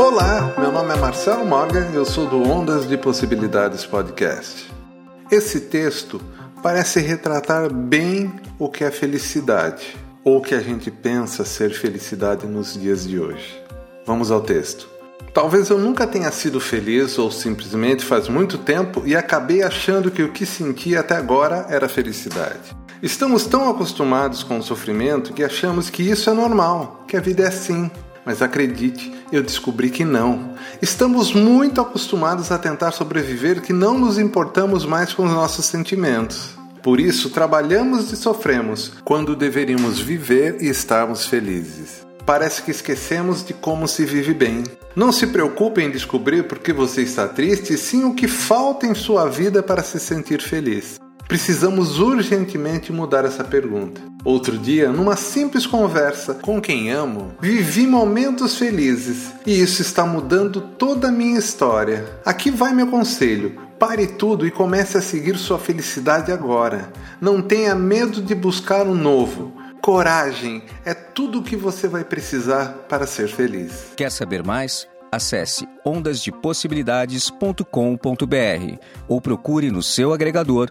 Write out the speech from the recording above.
Olá, meu nome é Marcelo Morgan e eu sou do Ondas de Possibilidades Podcast. Esse texto parece retratar bem o que é felicidade, ou o que a gente pensa ser felicidade nos dias de hoje. Vamos ao texto. Talvez eu nunca tenha sido feliz ou simplesmente faz muito tempo e acabei achando que o que senti até agora era felicidade. Estamos tão acostumados com o sofrimento que achamos que isso é normal, que a vida é assim, mas acredite, eu descobri que não. Estamos muito acostumados a tentar sobreviver que não nos importamos mais com os nossos sentimentos. Por isso, trabalhamos e sofremos quando deveríamos viver e estarmos felizes. Parece que esquecemos de como se vive bem. Não se preocupe em descobrir por que você está triste, sim o que falta em sua vida para se sentir feliz. Precisamos urgentemente mudar essa pergunta. Outro dia, numa simples conversa com quem amo, vivi momentos felizes e isso está mudando toda a minha história. Aqui vai meu conselho: pare tudo e comece a seguir sua felicidade agora. Não tenha medo de buscar o um novo. Coragem é tudo o que você vai precisar para ser feliz. Quer saber mais? Acesse ondasdepossibilidades.com.br ou procure no seu agregador